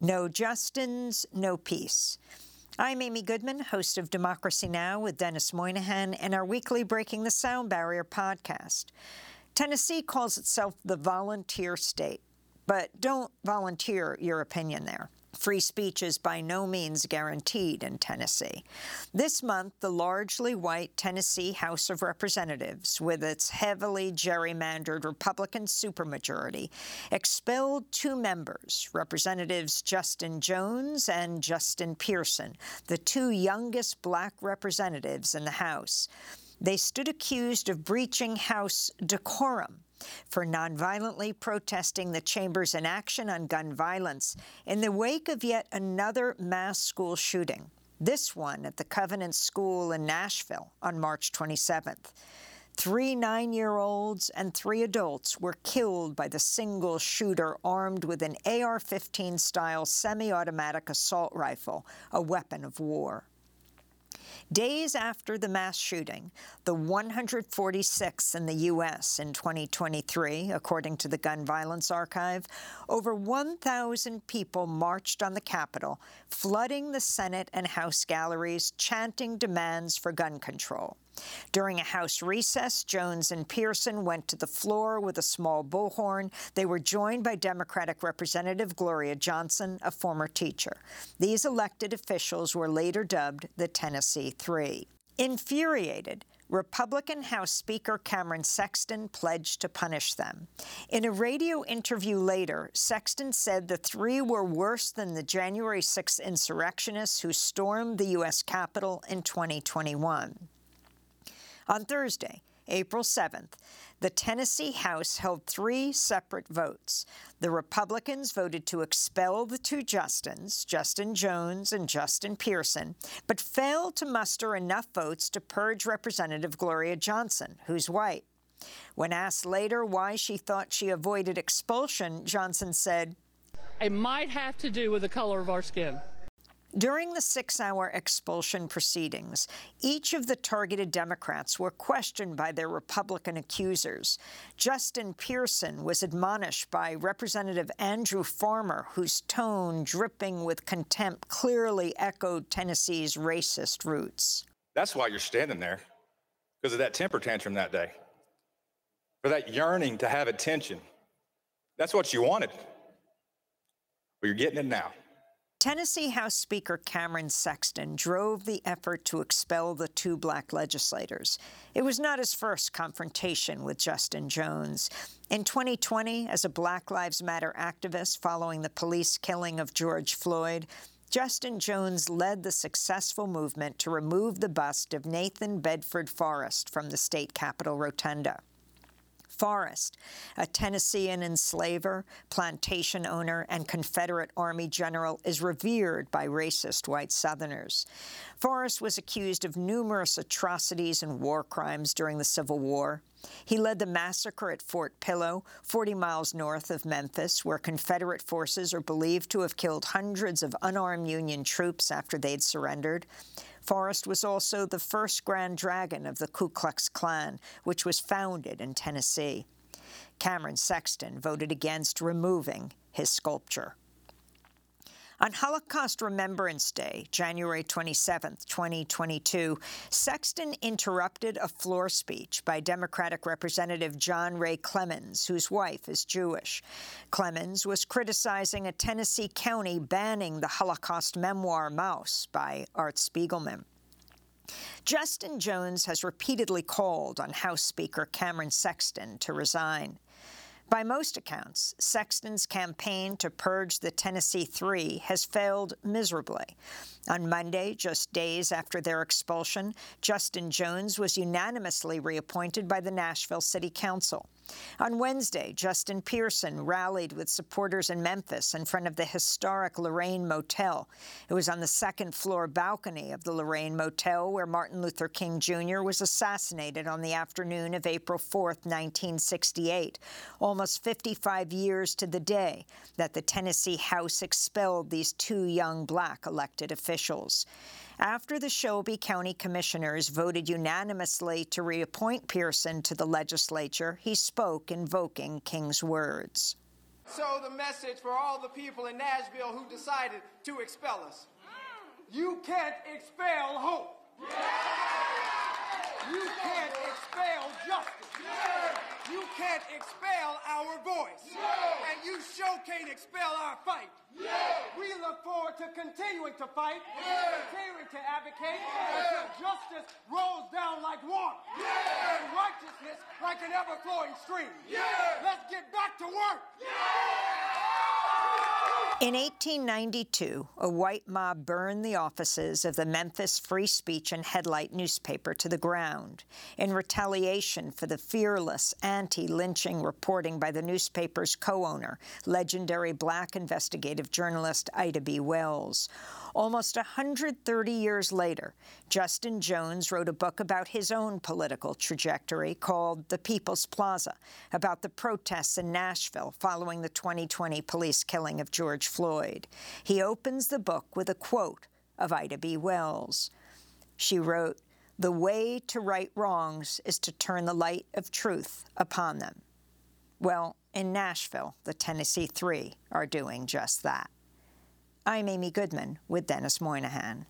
No Justins, no peace. I'm Amy Goodman, host of Democracy Now! with Denis Moynihan and our weekly Breaking the Sound Barrier podcast. Tennessee calls itself the volunteer state, but don't volunteer your opinion there. Free speech is by no means guaranteed in Tennessee. This month, the largely white Tennessee House of Representatives, with its heavily gerrymandered Republican supermajority, expelled two members, Representatives Justin Jones and Justin Pearson, the two youngest black representatives in the House. They stood accused of breaching House decorum for nonviolently protesting the chamber's inaction on gun violence in the wake of yet another mass school shooting, this one at the Covenant School in Nashville on March 27th. Three nine-year-olds and three adults were killed by the single shooter armed with an AR-15-style semi-automatic assault rifle, a weapon of war. Days after the mass shooting, the 146th in the U.S. in 2023, according to the Gun Violence Archive, over 1,000 people marched on the Capitol, flooding the Senate and House galleries, chanting demands for gun control. During a House recess, Jones and Pearson went to the floor with a small bullhorn. They were joined by Democratic Representative Gloria Johnson, a former teacher. These elected officials were later dubbed the Tennessee Three. Infuriated, Republican House Speaker Cameron Sexton pledged to punish them. In a radio interview later, Sexton said the three were worse than the January 6 insurrectionists who stormed the U.S. Capitol in 2021. On Thursday, April 7th, the Tennessee House held three separate votes. The Republicans voted to expel the two Justins, Justin Jones and Justin Pearson, but failed to muster enough votes to purge Representative Gloria Johnson, who's white. When asked later why she thought she avoided expulsion, Johnson said, It might have to do with the color of our skin. During the six-hour expulsion proceedings, each of the targeted Democrats were questioned by their Republican accusers. Justin Pearson was admonished by Representative Andrew Farmer, whose tone, dripping with contempt, clearly echoed Tennessee's racist roots. That's why you're standing there, because of that temper tantrum that day, for that yearning to have attention. That's what you wanted. But you're getting it now. Tennessee House Speaker Cameron Sexton drove the effort to expel the two black legislators. It was not his first confrontation with Justin Jones. In 2020, as a Black Lives Matter activist following the police killing of George Floyd, Justin Jones led the successful movement to remove the bust of Nathan Bedford Forrest from the state capitol rotunda. Forrest, a Tennessean enslaver, plantation owner, and Confederate Army general, is revered by racist white Southerners. Forrest was accused of numerous atrocities and war crimes during the Civil War. He led the massacre at Fort Pillow, 40 miles north of Memphis, where Confederate forces are believed to have killed hundreds of unarmed Union troops after they'd surrendered. Forrest was also the first Grand Dragon of the Ku Klux Klan, which was founded in Tennessee. Cameron Sexton voted against removing his sculpture. On Holocaust Remembrance Day, January 27, 2022, Sexton interrupted a floor speech by Democratic Representative John Ray Clemmons, whose wife is Jewish. Clemens was criticizing a Tennessee county banning the Holocaust memoir Maus by Art Spiegelman. Justin Jones has repeatedly called on House Speaker Cameron Sexton to resign. By most accounts, Sexton's campaign to purge the Tennessee Three has failed miserably. On Monday, just days after their expulsion, Justin Jones was unanimously reappointed by the Nashville City Council. On Wednesday, Justin Pearson rallied with supporters in Memphis in front of the historic Lorraine Motel. It was on the second floor balcony of the Lorraine Motel where Martin Luther King Jr. was assassinated on the afternoon of April 4, 1968, almost 55 years to the day that the Tennessee House expelled these two young black elected officials. After the Shelby County Commissioners voted unanimously to reappoint Pearson to the legislature, he spoke invoking King's words. So, the message for all the people in Nashville who decided to expel us you can't expel hope. You can't expel justice. You can't expel our voice. And you sure can't expel our fight. We look forward to continuing to fight, continuing to advocate until justice rolls down like water and righteousness like an ever flowing stream. Let's get back to work. In 1892, a white mob burned the offices of the Memphis Free Speech and Headlight newspaper to the ground in retaliation for the fearless anti-lynching reporting by the newspaper's co-owner, legendary black investigative journalist Ida B. Wells. Almost 130 years later, Justin Jones wrote a book about his own political trajectory called The People's Plaza, about the protests in Nashville following the 2020 police killing of George Floyd. He opens the book with a quote of Ida B. Wells. She wrote, The way to right wrongs is to turn the light of truth upon them. Well, in Nashville, the Tennessee Three are doing just that. I'm Amy Goodman with Denis Moynihan.